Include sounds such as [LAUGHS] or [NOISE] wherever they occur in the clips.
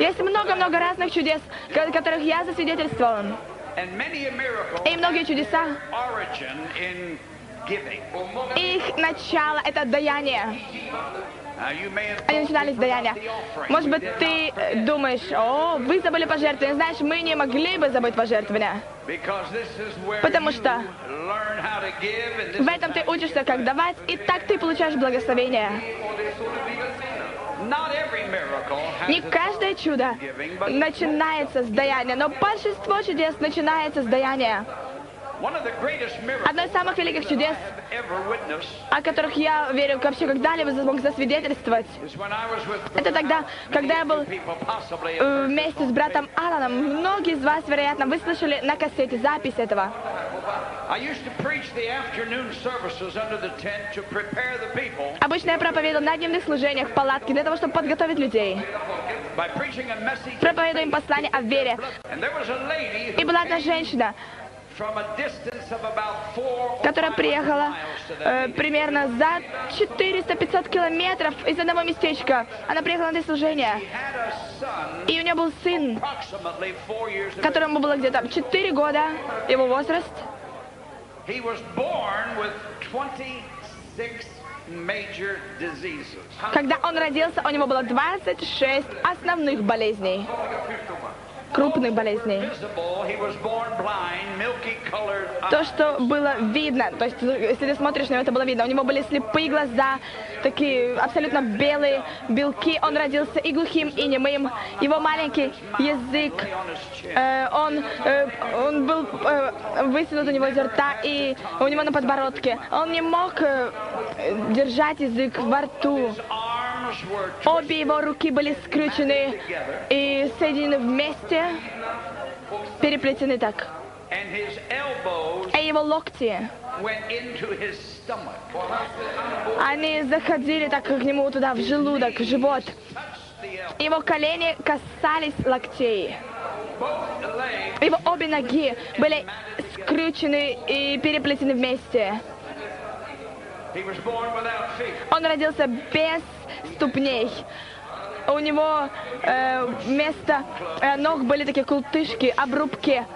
Есть много-много разных чудес, ко- которых я засвидетельствовал. И многие чудеса, их начало — это даяние. Они начинались с даяния. Может быть, ты э, думаешь, о, вы забыли пожертвования. Знаешь, мы не могли бы забыть where Потому что В этом ты учишься, как давать, и так ты получаешь благословение. Не каждое чудо начинается с даяния, но большинство чудес начинается с даяния. Одно из самых великих чудес, о которых я верю, вообще когда-либо смог засвидетельствовать, это тогда, когда я был э, вместе с братом Аланом. Многие из вас, вероятно, вы слышали на кассете запись этого. Обычно я проповедовал на дневных служениях в палатке для того, чтобы подготовить людей. Проповедуем послание о вере. И была одна женщина, которая 500 приехала э, примерно за 400-500 километров из одного местечка. Она приехала на служение. И у нее был сын, которому было где-то 4 года, его возраст. He was born with 26 major diseases. Когда он родился, у него было 26 основных болезней, крупных болезней. То, что было видно, то есть, если ты смотришь на него, это было видно. У него были слепые глаза, такие абсолютно белые белки. Он родился и глухим, и немым. Его маленький язык, э, он, э, он был э, высунут у него изо рта и у него на подбородке. Он не мог э, держать язык во рту. Обе его руки были скрючены и соединены вместе, переплетены так. А его локти, они заходили так к нему туда, в желудок, в живот. Его колени касались локтей. Его обе ноги были скрючены и переплетены вместе. Он родился без ступней. У него э, вместо э, ног были такие култышки, обрубки.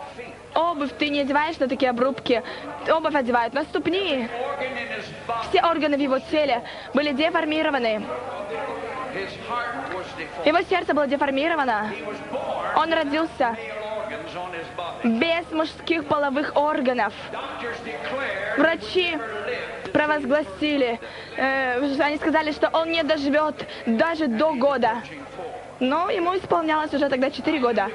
Обувь ты не одеваешь на такие обрубки. Обувь одевают на ступни. Все органы в его теле были деформированы. Его сердце было деформировано. Он родился без мужских половых органов. Врачи провозгласили, э, они сказали, что он не доживет даже до года. Но ему исполнялось уже тогда 4 года.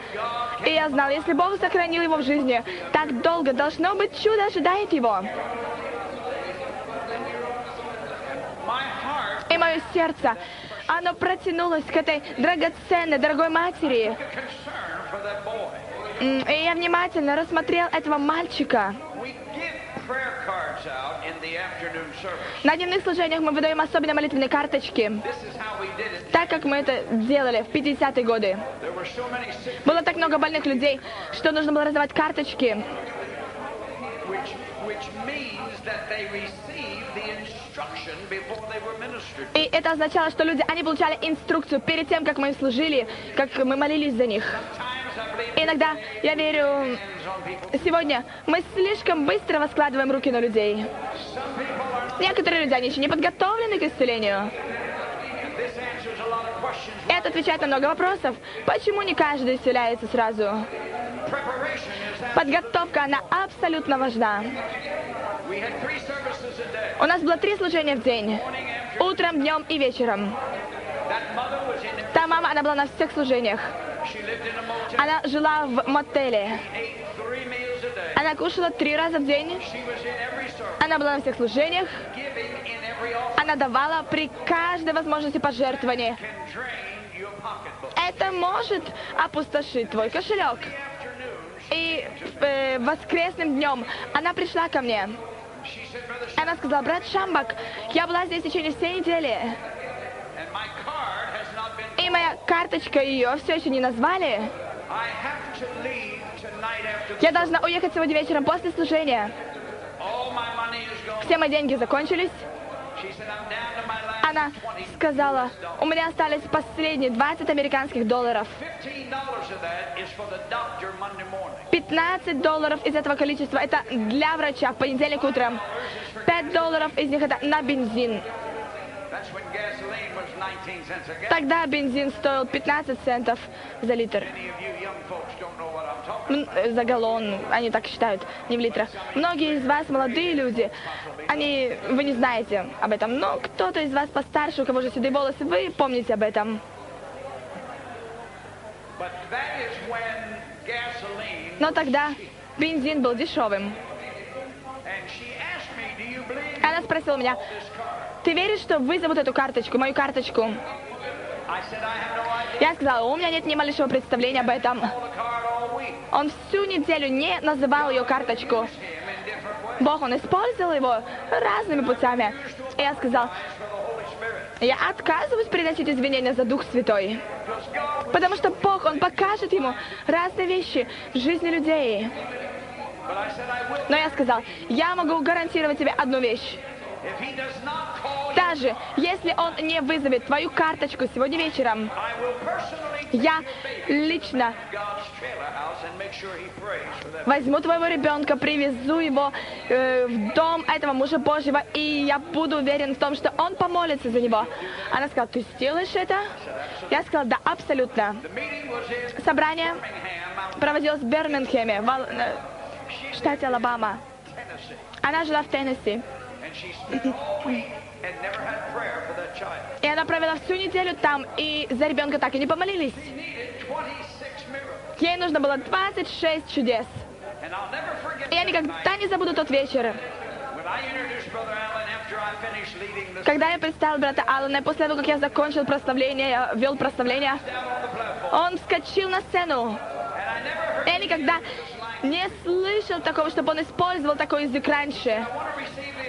И я знал, если Бог сохранил его в жизни так долго, должно быть чудо ожидает его. И мое сердце, оно протянулось к этой драгоценной, дорогой матери. И я внимательно рассмотрел этого мальчика. На дневных служениях мы выдаем особенно молитвенные карточки, так как мы это делали в 50-е годы. Было так много больных людей, что нужно было раздавать карточки. И это означало, что люди, они получали инструкцию перед тем, как мы им служили, как мы молились за них. И иногда, я верю. Сегодня мы слишком быстро воскладываем руки на людей. Некоторые люди, они еще не подготовлены к исцелению. Это отвечает на много вопросов. Почему не каждый исцеляется сразу? Подготовка, она абсолютно важна. У нас было три служения в день. Утром, днем и вечером. Та мама, она была на всех служениях. Она жила в мотеле. Она кушала три раза в день. Она была на всех служениях. Она давала при каждой возможности пожертвования. Это может опустошить твой кошелек. И э, воскресным днем она пришла ко мне. Она сказала, брат Шамбак, я была здесь в течение всей недели. И моя карточка ее все еще не назвали. Я должна уехать сегодня вечером после служения. Все мои деньги закончились. Она 20 сказала, у меня остались последние 20 американских долларов. $15 of that is for the doctor Monday morning. 15 долларов из этого количества это для врача в понедельник утром. 5 долларов из них это на бензин. That's when gasoline was 19 cents a gallon. Тогда бензин стоил 15 центов за литр. За галлон, они так считают, не в литрах. Многие из вас, молодые люди, они, вы не знаете об этом, но кто-то из вас постарше, у кого же седые волосы, вы помните об этом. Но тогда бензин был дешевым. Она спросила меня, ты веришь, что вызовут эту карточку, мою карточку? Я сказала, у меня нет ни малейшего представления об этом. Он всю неделю не называл ее карточку. Бог, он использовал его разными путями. И я сказал, я отказываюсь приносить извинения за Дух Святой. Потому что Бог, Он покажет ему разные вещи в жизни людей. Но я сказал, я могу гарантировать тебе одну вещь. Даже если он не вызовет твою карточку сегодня вечером, я лично возьму твоего ребенка, привезу его э, в дом этого мужа Божьего, и я буду уверен в том, что он помолится за него. Она сказала, ты сделаешь это? Я сказала, да, абсолютно. Собрание проводилось в Бирмингеме, в э, штате Алабама. Она жила в Теннесси. И она провела всю неделю там, и за ребенка так и не помолились. She needed 26 miracles. Ей нужно было 26 чудес. И я никогда не забуду тот вечер, когда я представил брата Аллана, и после того, как я закончил прославление, я вел прославление, он вскочил на сцену. Я никогда не слышал такого, чтобы он использовал такой язык раньше.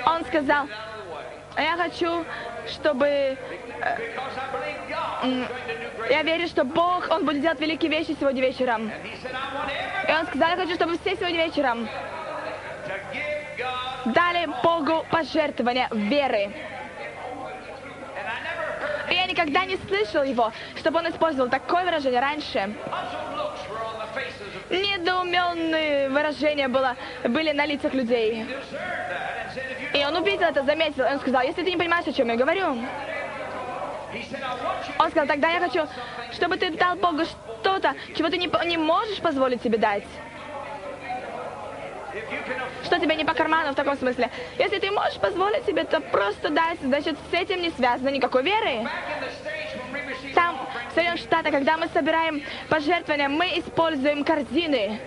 Он сказал, out of the way. «А я хочу, чтобы... Great. Я верю, что Бог, Он будет делать великие вещи сегодня вечером. И он сказал, я хочу, чтобы все сегодня вечером дали Богу пожертвования веры. И я никогда не слышал его, чтобы он использовал такое выражение раньше. Недоуменные выражения было, были на лицах людей. И он увидел это, заметил, и он сказал, если ты не понимаешь, о чем я говорю, он сказал, тогда я хочу, чтобы ты дал Богу что-то, чего ты не, не можешь позволить себе дать. Что тебе не по карману в таком смысле. Если ты можешь позволить себе, то просто дай, значит, с этим не связано никакой веры. Там, в Соединенных Штатах, когда мы собираем пожертвования, мы используем корзины.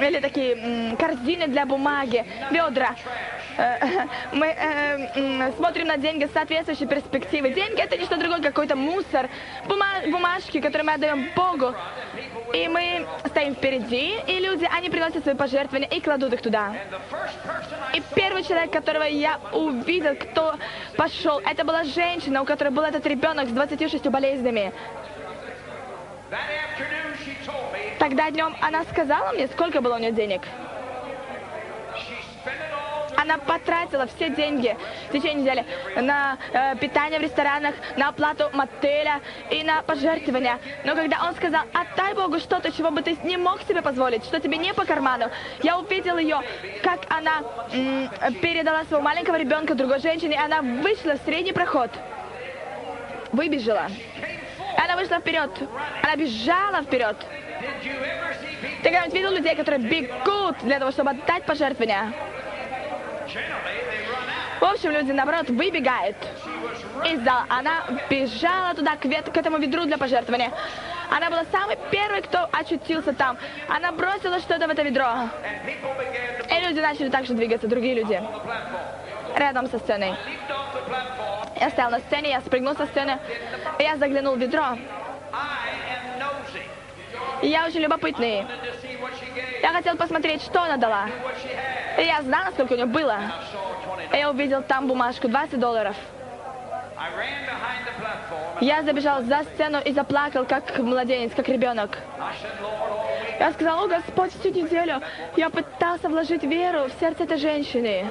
Или такие корзины для бумаги, ведра. Э, [LAUGHS] Мы э, смотрим на деньги с соответствующей перспективы. Деньги это не что другое, как какой-то мусор, бума- бумажки, которые мы отдаем Богу. И мы стоим впереди, и люди, они приносят свои пожертвования и кладут их туда. И первый человек, которого я увидел, кто пошел, это была женщина, у которой был этот ребенок с 26 болезнями. Тогда днем она сказала мне, сколько было у нее денег. Она потратила все деньги в течение недели на э, питание в ресторанах, на оплату мотеля и на пожертвования. Но когда он сказал, отдай Богу что-то, чего бы ты не мог себе позволить, что тебе не по карману, я увидел ее, как она м, передала своего маленького ребенка другой женщине, и она вышла в средний проход. Выбежала. Она вышла вперед. Она бежала вперед. Ты когда-нибудь видел людей, которые бегут для того, чтобы отдать пожертвования? В общем, люди, наоборот, выбегают из зала. Она бежала туда, к, вет- к этому ведру для пожертвования. Она была самой первой, кто очутился там. Она бросила что-то в это ведро. И люди начали также двигаться, другие люди, рядом со сценой. Я стоял на сцене, я спрыгнул со сцены, и я заглянул в ведро. Я очень любопытный. Я хотел посмотреть, что она дала. И я знал, сколько у нее было. I saw 20 И я увидел там бумажку, 20 долларов. Я забежал за сцену и заплакал, как младенец, как ребенок. Я сказал, о Господь, всю неделю я пытался вложить веру в сердце этой женщины.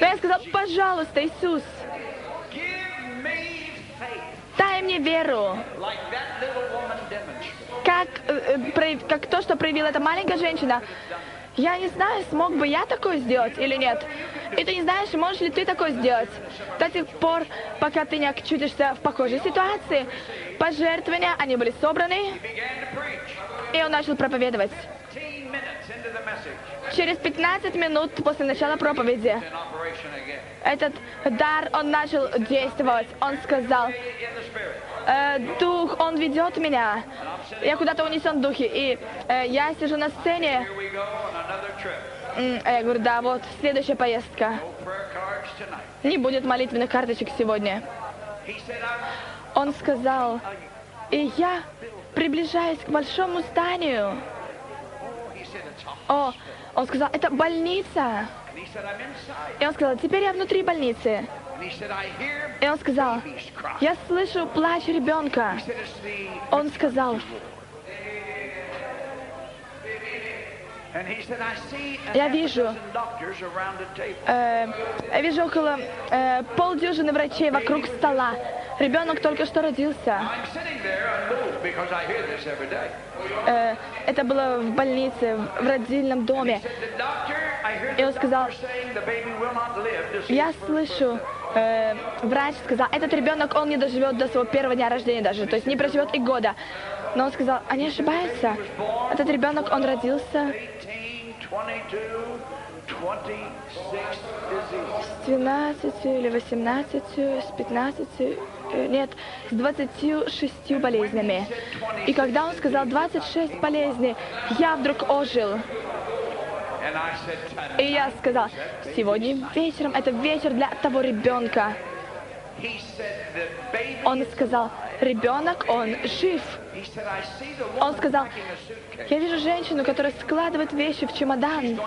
Но я сказал, пожалуйста, Иисус, дай мне веру, как, э, э, как то, что проявила эта маленькая женщина. Я не знаю, смог бы я такое сделать или нет. И ты не знаешь, можешь ли ты такое сделать. До тех пор, пока ты не очутишься в похожей ситуации. Пожертвования, они были собраны, и он начал проповедовать. 15 minutes into the message, Через 15 минут после начала проповеди этот дар, он начал действовать. Он сказал. «Э, дух, он ведет меня. Я куда-то унесен в духе. И э, я сижу на сцене. А я говорю, да, вот следующая поездка. Не будет молитвенных карточек сегодня. Он сказал, и я приближаюсь к большому зданию. О, он сказал, это больница. И он сказал, теперь я внутри больницы. И он сказал, я слышу плач ребенка. Он сказал, Я вижу. э, я вижу около э, полдюжины врачей вокруг стола. Ребенок только что родился. Э, это было в больнице, в родильном доме. И он сказал, Я слышу, э, врач сказал, этот ребенок, он не доживет до своего первого дня рождения даже, то есть не проживет и года. Но он сказал, они ошибаются. Этот ребенок, он родился 18, 22, 26 disease. с 12 или 18, с 15, э, нет, с 26 болезнями. И когда он сказал 26 болезней, я вдруг ожил. И я сказал, сегодня вечером это вечер для того ребенка. Он сказал, ребенок, он жив. Он сказал, я вижу женщину, которая складывает вещи в чемодан.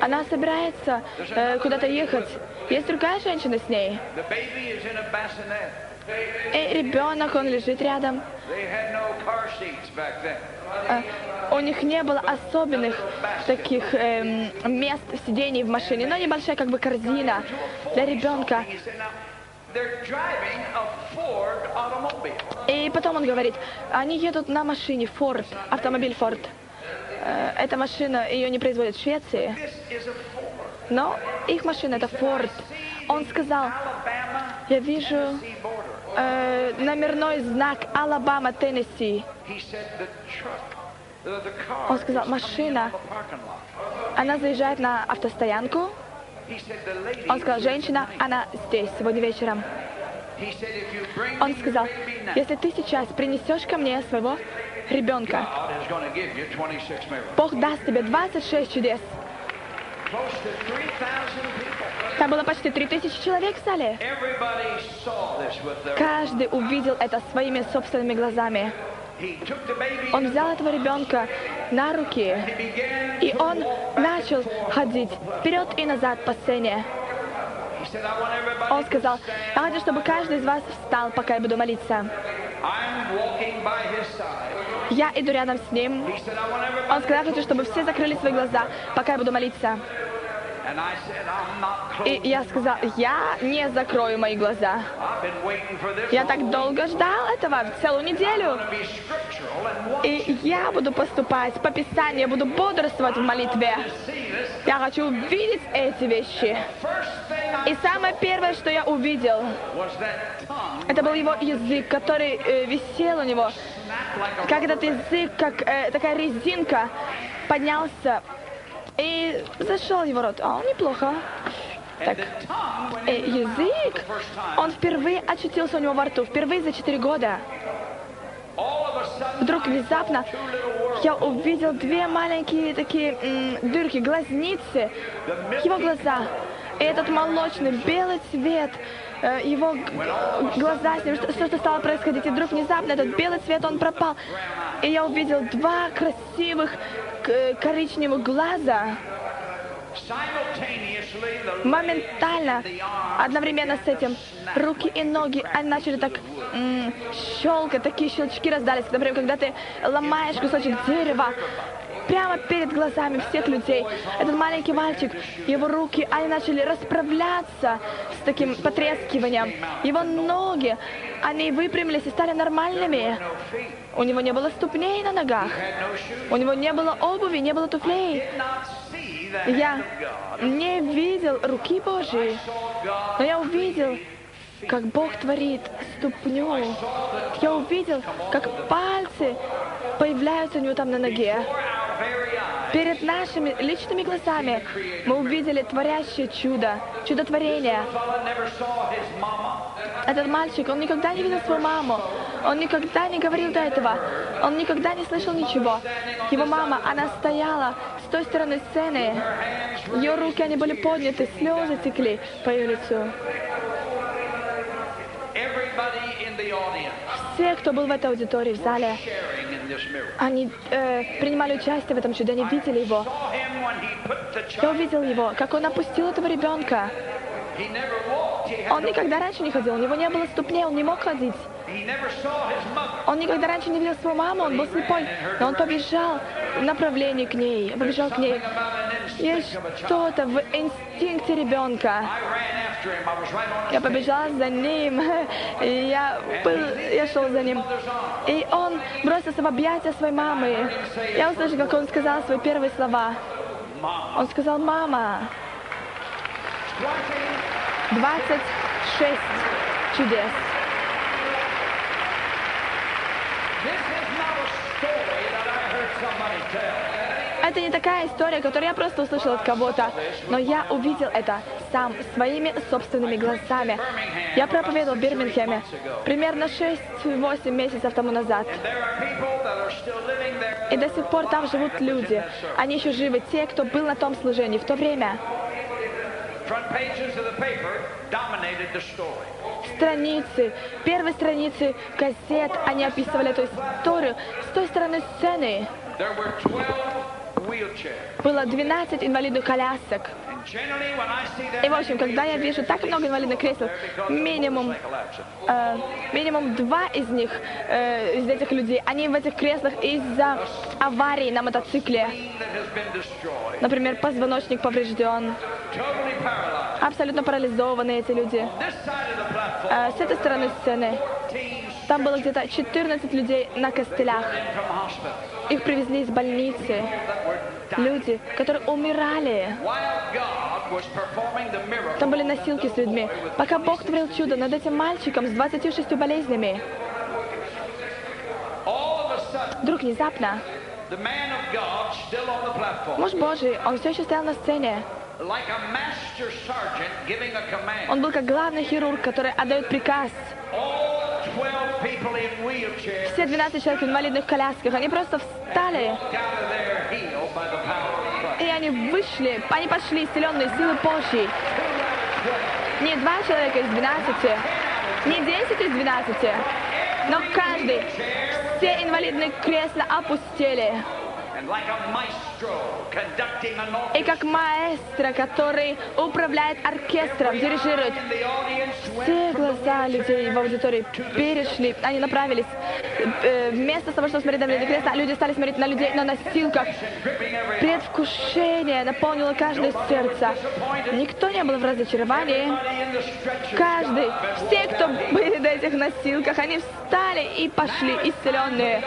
Она собирается э, куда-то ехать. Есть другая женщина с ней. И ребенок, он лежит рядом. Э, у них не было особенных таких эм, мест сидений в машине, но небольшая как бы корзина для ребенка. И потом он говорит, они едут на машине Ford, автомобиль Ford. Э, эта машина, ее не производят в Швеции, но их машина это Ford. Он сказал, я вижу. Э, номерной знак Алабама, Теннесси. Он сказал, машина. Она заезжает на автостоянку. Он сказал, женщина, она здесь сегодня вечером. Он сказал, если ты сейчас принесешь ко мне своего ребенка, God is going to give you 26 miracles. Бог даст тебе 26 чудес. Там было почти 3000 человек в зале. Каждый увидел это своими собственными глазами. Он взял этого ребенка на руки, и он начал ходить вперед и назад по сцене. Он сказал, я хочу, чтобы каждый из вас встал, пока я буду молиться. Я иду рядом с ним. Он сказал, хочу, чтобы все закрыли свои глаза, пока я буду молиться. И я сказал, я не закрою мои глаза. Я так долго ждал этого, целую неделю. И я буду поступать по Писанию, я буду бодрствовать в молитве. Я хочу увидеть эти вещи. И самое первое, что я увидел, это был его язык, который э, висел у него. Как этот язык, как э, такая резинка, поднялся и зашел его рот. А, неплохо. Так, э, язык, он впервые очутился у него во рту, впервые за четыре года. Вдруг внезапно я увидел две маленькие такие м, дырки, глазницы, его глаза. И этот молочный белый цвет, э, его глаза с ним, что- что-то стало происходить. И вдруг внезапно этот белый цвет, он пропал. И я увидел два красивых к- коричневых глаза. Моментально, одновременно с этим, руки и ноги, они начали так щелкать, такие щелчки раздались. Например, когда ты ломаешь кусочек дерева, прямо перед глазами всех людей. Этот маленький мальчик, его руки, они начали расправляться с таким потрескиванием. Его ноги, они выпрямились и стали нормальными. У него не было ступней на ногах. У него не было обуви, не было туфлей. Я не видел руки Божьей, но я увидел, как Бог творит ступню. Я увидел, как пальцы появляются у него там на ноге. Перед нашими личными глазами мы увидели творящее чудо, чудотворение. Этот мальчик, он никогда не видел свою маму. Он никогда не говорил до этого. Он никогда не слышал ничего. Его мама, она стояла с той стороны сцены. Ее руки, они были подняты, слезы текли по ее лицу. Все, кто был в этой аудитории, в зале, они э, принимали участие в этом чуде, они видели его. Я увидел его, как он опустил этого ребенка. Он никогда раньше не ходил, у него не было ступней, он не мог ходить. Он никогда раньше не видел свою маму, он был слепой, но он побежал в направлении к ней, побежал к ней. Есть что-то в инстинкте ребенка. Я побежала за ним, [LAUGHS] и я, был, я шел за ним. И он бросился в объятия своей мамы. Я услышала, как он сказал свои первые слова. Он сказал, мама, 26 чудес. Это не такая история, которую я просто услышал от кого-то, но я увидел это сам, своими собственными глазами. Я проповедовал в Бирмингеме примерно 6-8 месяцев тому назад. И до сих пор там живут люди. Они еще живы, те, кто был на том служении в то время. Страницы, первые страницы газет, они описывали эту историю. С той стороны сцены There were 12 wheelchairs. было 12 инвалидных колясок. И, в общем, когда я вижу так много инвалидных кресел, минимум, э, минимум два из них, э, из этих людей, они в этих креслах из-за аварии на мотоцикле. Например, позвоночник поврежден, абсолютно парализованы эти люди. Э, с этой стороны сцены там было где-то 14 людей на костылях. Их привезли из больницы. Люди, которые умирали. Там были носилки с людьми. Пока Бог творил чудо над этим мальчиком с 26 болезнями, вдруг внезапно Муж Божий, он все еще стоял на сцене. Он был как главный хирург, который отдает приказ. All 12 people in wheelchairs Все 12 человек в инвалидных колясках, они просто встали, и они вышли, они пошли, исцеленные силы Божьей. Не два человека из 12, не 10 из 12, но каждый, все инвалидные кресла опустили. И как маэстро, который управляет оркестром, дирижирует, все глаза людей в аудитории перешли, они направились. Э, Вместо того, чтобы смотреть на кресла, люди стали смотреть на людей на носилках. Предвкушение наполнило каждое сердце. Никто не был в разочаровании. Каждый, все, кто были на этих носилках, они встали и пошли исцеленные.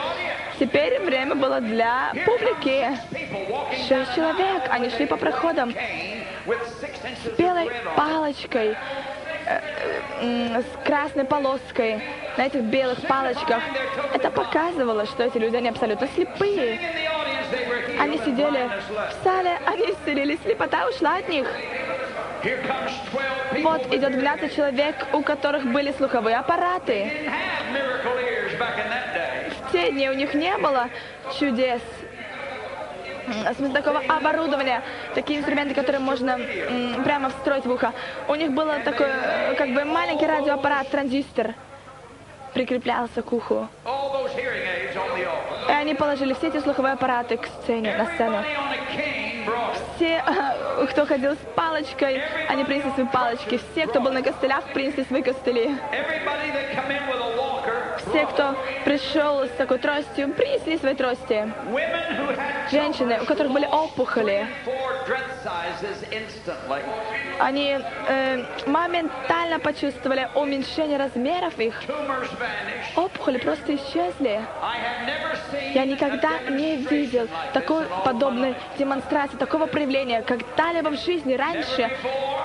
Теперь время было для публики. Шесть человек, они шли по проходам of белой палочкой, с красной полоской на этих белых палочках. Это показывало, что эти люди, они абсолютно слепые. Они сидели в зале, они исцелились, слепота ушла от них. Here comes 12 people Вот идет 12 человек, у которых были слуховые аппараты. В те дни у них не было чудес. Смысле такого оборудования, такие инструменты, которые можно м, прямо встроить в ухо. У них было такой, э, как бы маленький радиоаппарат, транзистор, прикреплялся к уху. И они положили все эти слуховые аппараты к сцене, на сцену. Все, э, кто ходил с палочкой, они принесли свои палочки. Все, кто был на костылях, принесли свои костыли. Все, кто пришел с такой тростью, принесли свои трости. Женщины, у которых были опухоли, они э, моментально почувствовали уменьшение размеров их. Опухоли просто исчезли. Я никогда не видел такой подобной демонстрации, такого проявления когда-либо в жизни раньше.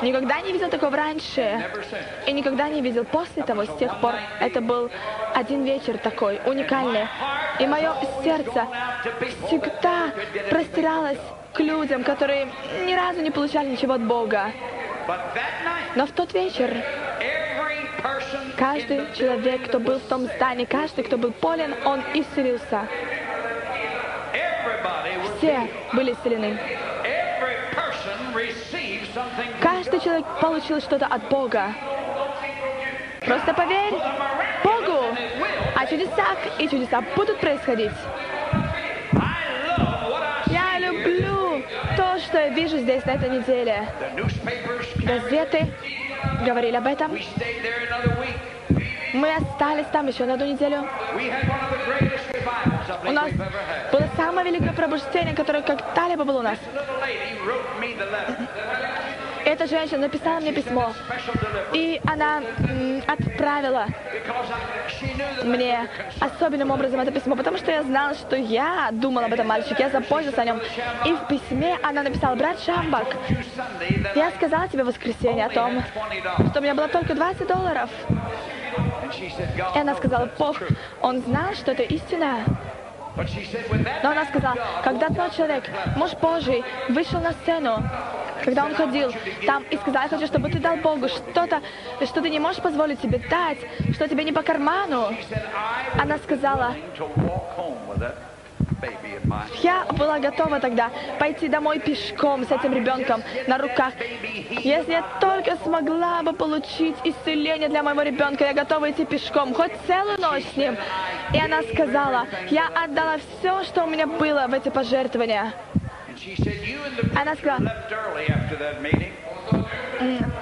Никогда не видел такого раньше. И никогда не видел после того, с тех пор. Это был один вечер такой, уникальный. И мое сердце всегда простиралось к людям, которые ни разу не получали ничего от Бога. Но в тот вечер каждый человек, кто был в том здании, каждый, кто был болен, он исцелился. Все были исцелены. Каждый человек получил что-то от Бога. Просто поверь Богу о чудесах, и чудеса будут происходить. Я вижу здесь на этой неделе. Газеты говорили об этом. Мы остались там еще на одну неделю. У нас было самое великое пробуждение, которое когда-либо было у нас. Эта женщина написала мне письмо, и она отправила мне особенным образом это письмо, потому что я знала, что я думала об этом мальчике, я запомнилась о нем. И в письме она написала, брат Шамбак, я сказала тебе в воскресенье о том, only had $20. что у меня было только 20 долларов. И она сказала, Бог, он знал, что это истина. Но она сказала, когда тот человек, муж Божий, вышел на сцену, когда он ходил там и сказал, я хочу, чтобы ты дал Богу что-то, что ты не можешь позволить себе дать, что тебе не по карману. Она сказала, я была готова тогда пойти домой пешком с этим ребенком на руках. Если я только смогла бы получить исцеление для моего ребенка, я готова идти пешком, хоть целую ночь с ним. И она сказала, я отдала все, что у меня было в эти пожертвования. Она сказала,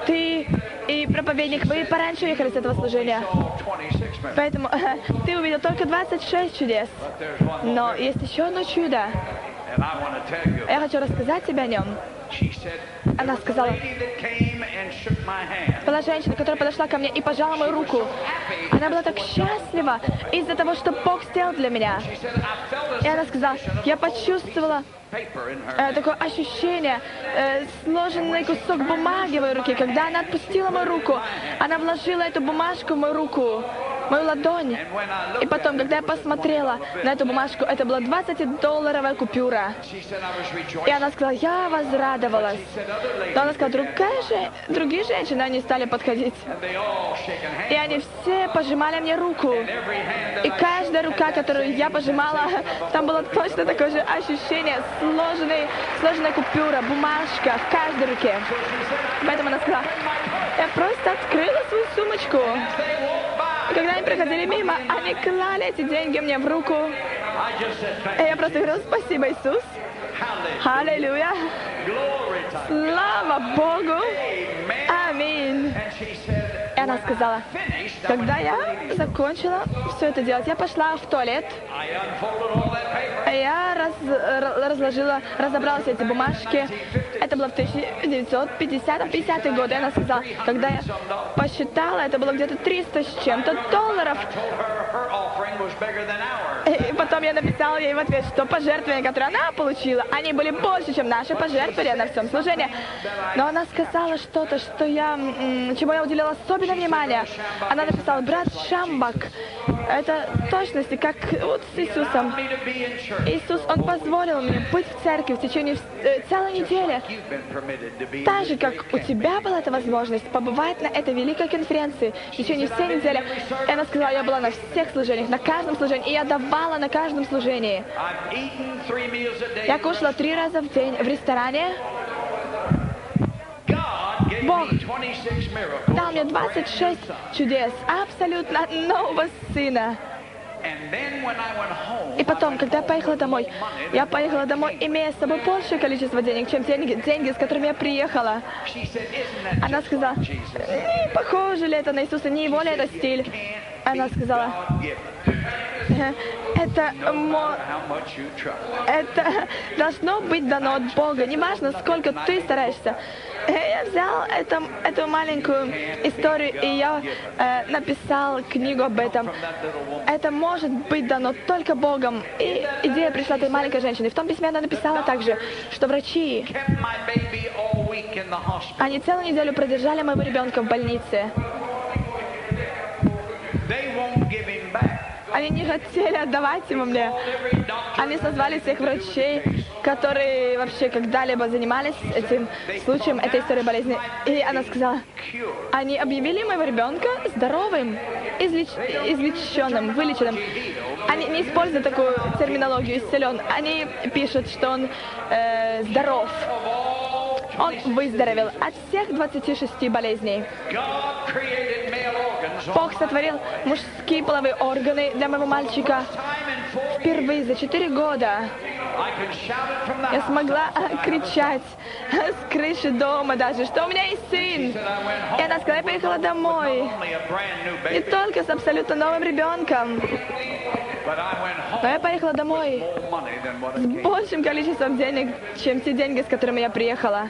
ты и проповедник, вы пораньше уехали с этого служения. Saw 26 minutes. Поэтому [LAUGHS] ты увидел только 26 чудес. Но есть еще одно чудо. Я хочу рассказать тебе о нем. Она сказала, была женщина, которая подошла ко мне и пожала мою руку. Она была так счастлива из-за того, что Бог сделал для меня. И она сказала, я почувствовала э, такое ощущение, э, сложенный кусок бумаги в моей руке. Когда она отпустила мою руку, она вложила эту бумажку в мою руку, мою ладонь. И потом, когда я посмотрела на эту бумажку, это была 20-долларовая купюра. И она сказала, я возрадовалась. Но она сказала, другая же, другие женщины, они стали подходить. И они все пожимали мне руку. И каждая рука, которую я пожимала, там было точно такое же ощущение, сложенный, сложенная купюра, бумажка в каждой руке. Поэтому она сказала, я просто открыла свою сумочку. Когда они проходили мимо, они клали эти деньги мне в руку. И я просто говорила, спасибо, Иисус. Аллилуйя. Слава Богу. Аминь. И она сказала, когда я закончила все это делать, я пошла в туалет, я раз- ра- разложила, разобрала все эти бумажки. Это было в 1950-50 годы. И она сказала, когда я посчитала, это было где-то 300 с чем-то долларов. И потом я написала ей в ответ, что пожертвования, которые она получила, они были больше, чем наши пожертвования на всем служении. Но она сказала что-то, что я, чему я уделила особенное внимание. Она написала, брат Шамбак, это точности, как вот с Иисусом. Иисус, Он позволил мне быть в церкви в течение э, целой недели. Так же, как у тебя была эта возможность побывать на этой великой конференции в течение всей недели. И она сказала, я была на всех служениях, на каждом служении, и я давала на каждом служении. Я кушала три раза в день в ресторане, Бог me 26 miracles. дал мне 26 чудес, абсолютно нового сына. И потом, когда я поехала домой, я поехала домой, имея с собой большее количество денег, чем деньги, деньги, с которыми я приехала. Она сказала, Jesus? не похоже ли это на Иисуса, не его ли это стиль? Она сказала, «Э, [LAUGHS] это, это [LAUGHS] должно быть дано от Бога. Неважно, сколько ты стараешься. Э, Я взял это- эту маленькую историю, и я э, написал книгу об этом. Это может быть дано только Богом. И идея пришла этой маленькой женщины. В том письме она написала также, что врачи, они целую неделю продержали моего ребенка в больнице. Они не хотели отдавать ему мне. Они созвали всех врачей, которые вообще когда-либо занимались этим случаем, этой историей болезни. И она сказала, они объявили моего ребенка здоровым, излеч- излеченным, вылеченным. Они не используют такую терминологию исцелен. Они пишут, что он э, здоров. Он выздоровел от всех 26 болезней. Бог сотворил мужские половые органы для моего мальчика впервые за 4 года. Я смогла [LAUGHS] кричать с крыши дома даже, что у меня есть сын. И она сказала, я поехала домой. Не только с абсолютно новым ребенком, но я поехала домой с большим количеством денег, чем те деньги, с которыми я приехала.